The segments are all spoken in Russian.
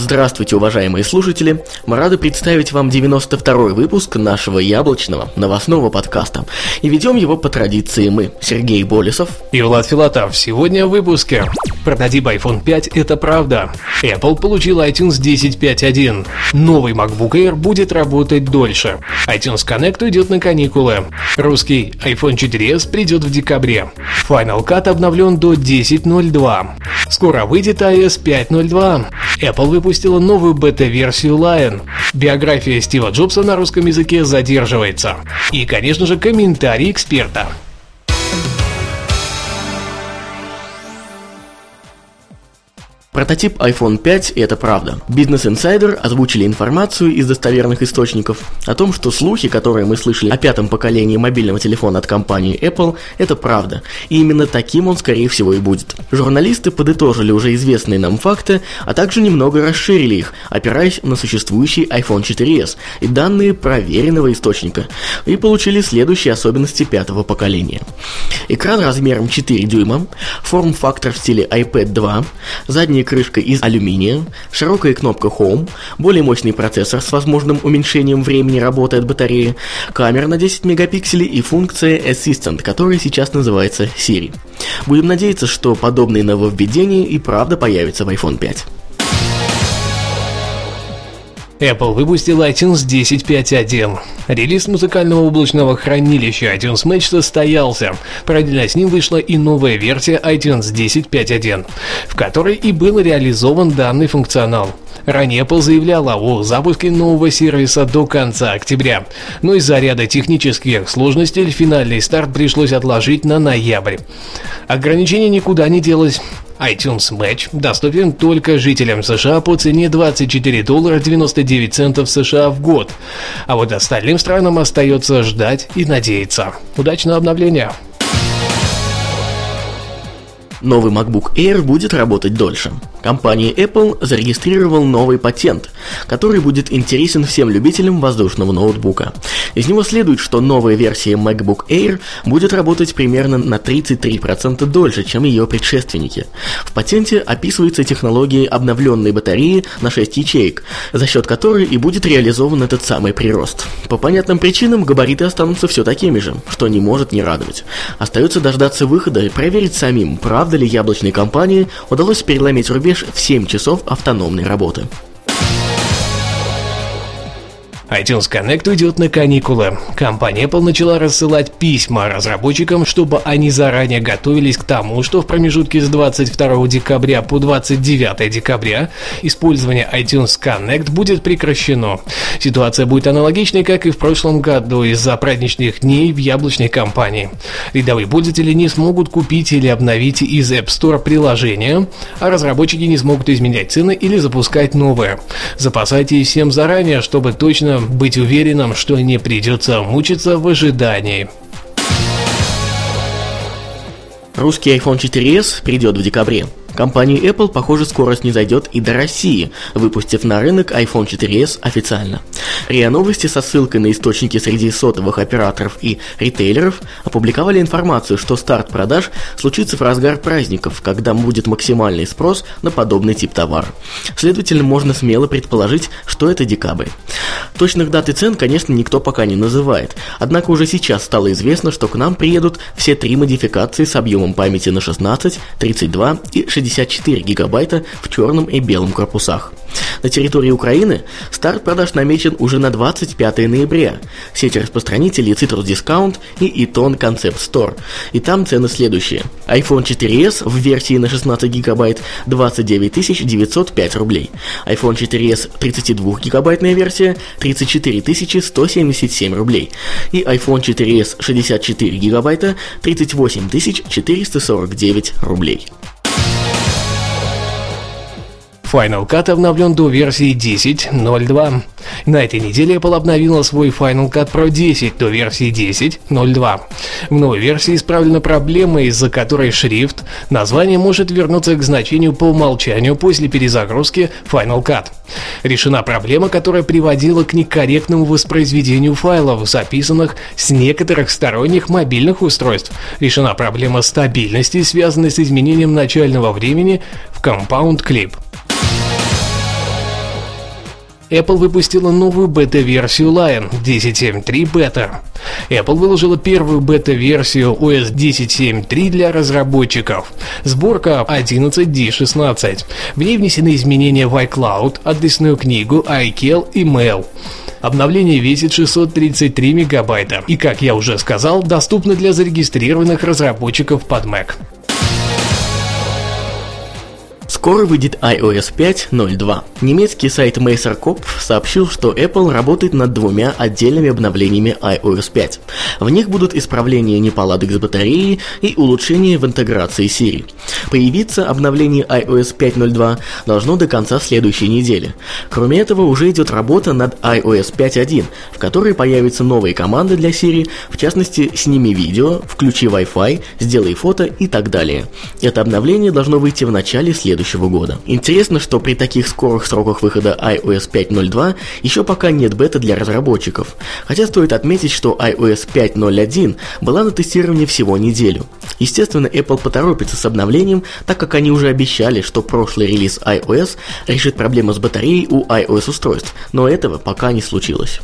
Здравствуйте, уважаемые слушатели! Мы рады представить вам 92-й выпуск нашего яблочного новостного подкаста. И ведем его по традиции мы, Сергей Болесов и Влад Филатов. Сегодня в выпуске. Прототип iPhone 5 – это правда. Apple получил iTunes 10.5.1. Новый MacBook Air будет работать дольше. iTunes Connect уйдет на каникулы. Русский iPhone 4s придет в декабре. Final Cut обновлен до 10.02. Скоро выйдет iOS 5.02. Apple выпустила новую бета-версию Lion. Биография Стива Джобса на русском языке задерживается. И, конечно же, комментарий эксперта. Прототип iPhone 5 – и это правда. Business Insider озвучили информацию из достоверных источников о том, что слухи, которые мы слышали о пятом поколении мобильного телефона от компании Apple, это правда. И именно таким он, скорее всего, и будет. Журналисты подытожили уже известные нам факты, а также немного расширили их, опираясь на существующий iPhone 4s и данные проверенного источника, и получили следующие особенности пятого поколения. Экран размером 4 дюйма, форм-фактор в стиле iPad 2, задний крышка из алюминия, широкая кнопка Home, более мощный процессор с возможным уменьшением времени работы от батареи, камера на 10 мегапикселей и функция Assistant, которая сейчас называется Siri. Будем надеяться, что подобные нововведения и правда появятся в iPhone 5. Apple выпустил iTunes 10.5.1. Релиз музыкального облачного хранилища iTunes Match состоялся. Параллельно с ним вышла и новая версия iTunes 10.5.1, в которой и был реализован данный функционал. Ранее Apple заявляла о запуске нового сервиса до конца октября, но из-за ряда технических сложностей финальный старт пришлось отложить на ноябрь. Ограничение никуда не делось iTunes Match доступен только жителям США по цене 24 доллара 99 центов США в год. А вот остальным странам остается ждать и надеяться. Удачного обновления! Новый MacBook Air будет работать дольше. Компания Apple зарегистрировал новый патент, который будет интересен всем любителям воздушного ноутбука. Из него следует, что новая версия MacBook Air будет работать примерно на 33% дольше, чем ее предшественники. В патенте описывается технология обновленной батареи на 6 ячеек, за счет которой и будет реализован этот самый прирост. По понятным причинам габариты останутся все такими же, что не может не радовать. Остается дождаться выхода и проверить самим, правда ли яблочной компании удалось переломить рубеж в 7 часов автономной работы iTunes Connect уйдет на каникулы. Компания Apple начала рассылать письма разработчикам, чтобы они заранее готовились к тому, что в промежутке с 22 декабря по 29 декабря использование iTunes Connect будет прекращено. Ситуация будет аналогичной, как и в прошлом году из-за праздничных дней в яблочной компании. Рядовые пользователи не смогут купить или обновить из App Store приложение, а разработчики не смогут изменять цены или запускать новые. Запасайтесь всем заранее, чтобы точно быть уверенным, что не придется мучиться в ожидании. Русский iPhone 4s придет в декабре. Компания Apple, похоже, скоро снизойдет и до России, выпустив на рынок iPhone 4s официально. РИА Новости со ссылкой на источники среди сотовых операторов и ритейлеров опубликовали информацию, что старт продаж случится в разгар праздников, когда будет максимальный спрос на подобный тип товара. Следовательно, можно смело предположить, что это декабрь. Точных дат и цен, конечно, никто пока не называет, однако уже сейчас стало известно, что к нам приедут все три модификации с объемом памяти на 16, 32 и 60 64 гигабайта в черном и белом корпусах. На территории Украины старт продаж намечен уже на 25 ноября. Сеть распространителей Citrus Discount и Eton Concept Store. И там цены следующие. iPhone 4s в версии на 16 гигабайт 29 905 рублей. iPhone 4s 32 гигабайтная версия 34 177 рублей. И iPhone 4s 64 гигабайта 38 449 рублей. Final Cut обновлен до версии 10.02. На этой неделе Apple обновила свой Final Cut Pro 10 до версии 10.02. В новой версии исправлена проблема, из-за которой шрифт название может вернуться к значению по умолчанию после перезагрузки Final Cut. Решена проблема, которая приводила к некорректному воспроизведению файлов, записанных с некоторых сторонних мобильных устройств. Решена проблема стабильности, связанная с изменением начального времени в Compound Clip. Apple выпустила новую бета-версию Lion 10.7.3 бета. Apple выложила первую бета-версию OS 10.7.3 для разработчиков. Сборка 11D16. В ней внесены изменения в iCloud, адресную книгу, iCal и Mail. Обновление весит 633 мегабайта и, как я уже сказал, доступно для зарегистрированных разработчиков под Mac. Скоро выйдет iOS 5.02. Немецкий сайт MacerCopf сообщил, что Apple работает над двумя отдельными обновлениями iOS 5. В них будут исправления неполадок с батареей и улучшения в интеграции Siri. Появиться обновление iOS 5.02 должно до конца следующей недели. Кроме этого, уже идет работа над iOS 5.1, в которой появятся новые команды для Siri, в частности, сними видео, включи Wi-Fi, сделай фото и так далее. Это обновление должно выйти в начале следующего следующего года. Интересно, что при таких скорых сроках выхода iOS 5.02 еще пока нет бета для разработчиков. Хотя стоит отметить, что iOS 5.01 была на тестировании всего неделю. Естественно, Apple поторопится с обновлением, так как они уже обещали, что прошлый релиз iOS решит проблемы с батареей у iOS устройств, но этого пока не случилось.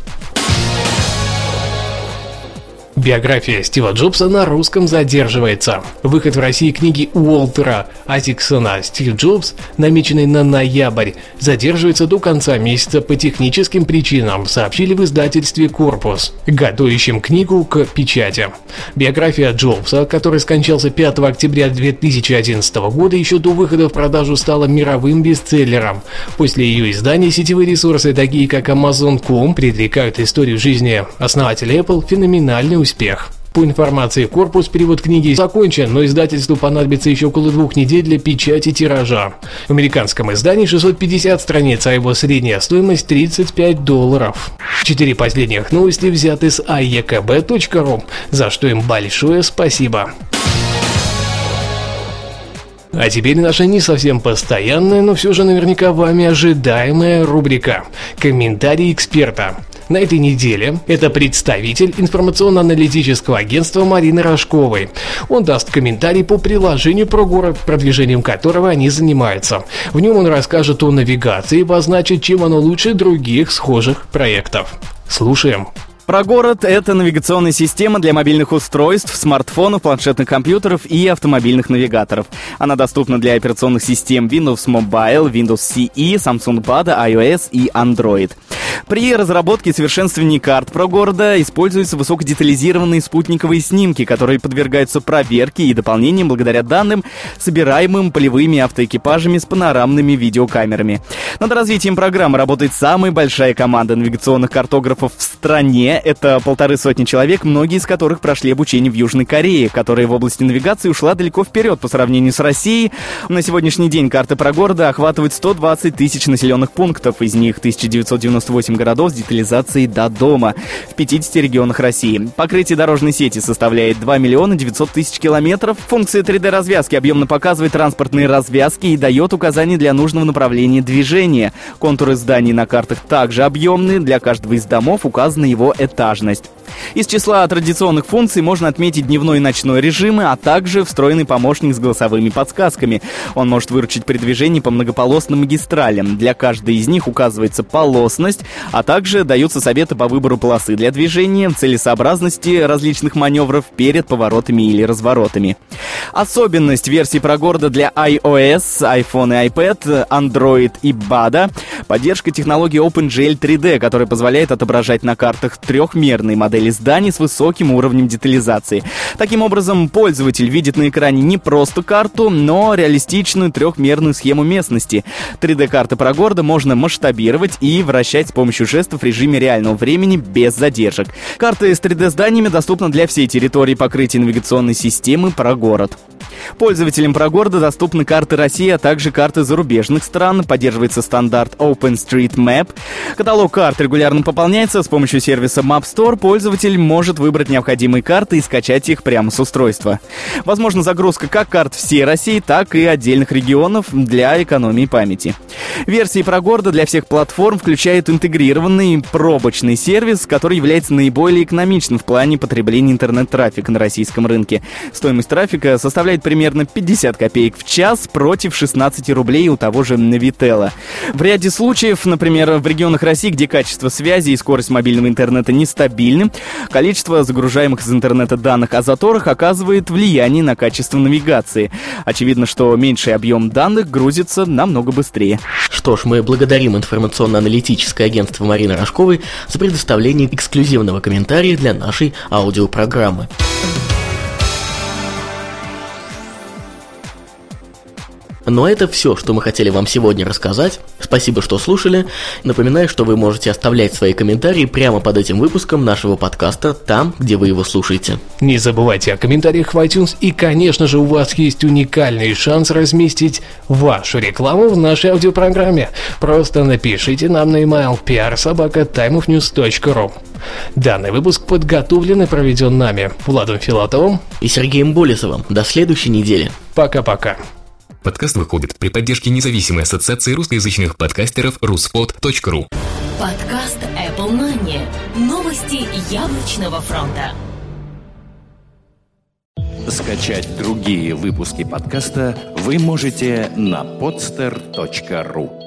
Биография Стива Джобса на русском задерживается. Выход в России книги Уолтера Атиксона «Стив Джобс», намеченный на ноябрь, задерживается до конца месяца по техническим причинам, сообщили в издательстве «Корпус», готовящем книгу к печати. Биография Джобса, который скончался 5 октября 2011 года, еще до выхода в продажу стала мировым бестселлером. После ее издания сетевые ресурсы, такие как Amazon.com, предрекают историю жизни основателя Apple феноменальный успех. По информации корпус, перевод книги закончен, но издательству понадобится еще около двух недель для печати тиража. В американском издании 650 страниц, а его средняя стоимость 35 долларов. Четыре последних новости взяты с aekb.ru, за что им большое спасибо. А теперь наша не совсем постоянная, но все же наверняка вами ожидаемая рубрика «Комментарий эксперта». На этой неделе это представитель информационно-аналитического агентства Марины Рожковой. Он даст комментарий по приложению про город, продвижением которого они занимаются. В нем он расскажет о навигации и обозначит, чем оно лучше других схожих проектов. Слушаем. Прогород — это навигационная система для мобильных устройств, смартфонов, планшетных компьютеров и автомобильных навигаторов. Она доступна для операционных систем Windows Mobile, Windows CE, Samsung Bada, iOS и Android. При разработке и совершенствовании карт про города используются высокодетализированные спутниковые снимки, которые подвергаются проверке и дополнениям благодаря данным, собираемым полевыми автоэкипажами с панорамными видеокамерами. Над развитием программы работает самая большая команда навигационных картографов в стране. Это полторы сотни человек, многие из которых прошли обучение в Южной Корее, которая в области навигации ушла далеко вперед по сравнению с Россией. На сегодняшний день карты про города охватывают 120 тысяч населенных пунктов, из них 1998 городов с детализацией до дома в 50 регионах России. Покрытие дорожной сети составляет 2 миллиона 900 тысяч километров. Функция 3D-развязки объемно показывает транспортные развязки и дает указания для нужного направления движения. Контуры зданий на картах также объемные. Для каждого из домов указана его этажность. Из числа традиционных функций можно отметить дневной и ночной режимы, а также встроенный помощник с голосовыми подсказками. Он может выручить при движении по многополосным магистралям. Для каждой из них указывается полосность, а также даются советы по выбору полосы для движения, целесообразности различных маневров перед поворотами или разворотами. Особенность версии про города для iOS, iPhone и iPad, Android и BADA — поддержка технологии OpenGL 3D, которая позволяет отображать на картах трехмерные модели зданий с высоким уровнем детализации. Таким образом, пользователь видит на экране не просто карту, но реалистичную трехмерную схему местности. 3D-карты про города можно масштабировать и вращать помощью жестов в режиме реального времени без задержек. Карты с 3D-зданиями доступны для всей территории покрытия навигационной системы про город. Пользователям ProGordo доступны карты России, а также карты зарубежных стран. Поддерживается стандарт OpenStreetMap. Каталог карт регулярно пополняется. С помощью сервиса Map Store пользователь может выбрать необходимые карты и скачать их прямо с устройства. Возможно загрузка как карт всей России, так и отдельных регионов для экономии памяти. Версии ProGordo для всех платформ включают интегрированный пробочный сервис, который является наиболее экономичным в плане потребления интернет-трафика на российском рынке. Стоимость трафика составляет примерно 50 копеек в час против 16 рублей у того же Навителла. В ряде случаев, например, в регионах России, где качество связи и скорость мобильного интернета нестабильны, количество загружаемых из интернета данных о заторах оказывает влияние на качество навигации. Очевидно, что меньший объем данных грузится намного быстрее. Что ж, мы благодарим информационно-аналитическое агентство Марины Рожковой за предоставление эксклюзивного комментария для нашей аудиопрограммы. Но это все, что мы хотели вам сегодня рассказать. Спасибо, что слушали. Напоминаю, что вы можете оставлять свои комментарии прямо под этим выпуском нашего подкаста, там, где вы его слушаете. Не забывайте о комментариях в iTunes и, конечно же, у вас есть уникальный шанс разместить вашу рекламу в нашей аудиопрограмме. Просто напишите нам на email prsobaka.timeofnews.ru Данный выпуск подготовлен и проведен нами, Владом Филатовым и Сергеем Болесовым. До следующей недели. Пока-пока. Подкаст выходит при поддержке независимой ассоциации русскоязычных подкастеров ruspod.ru Подкаст Apple Money. Новости яблочного фронта. Скачать другие выпуски подкаста вы можете на podster.ru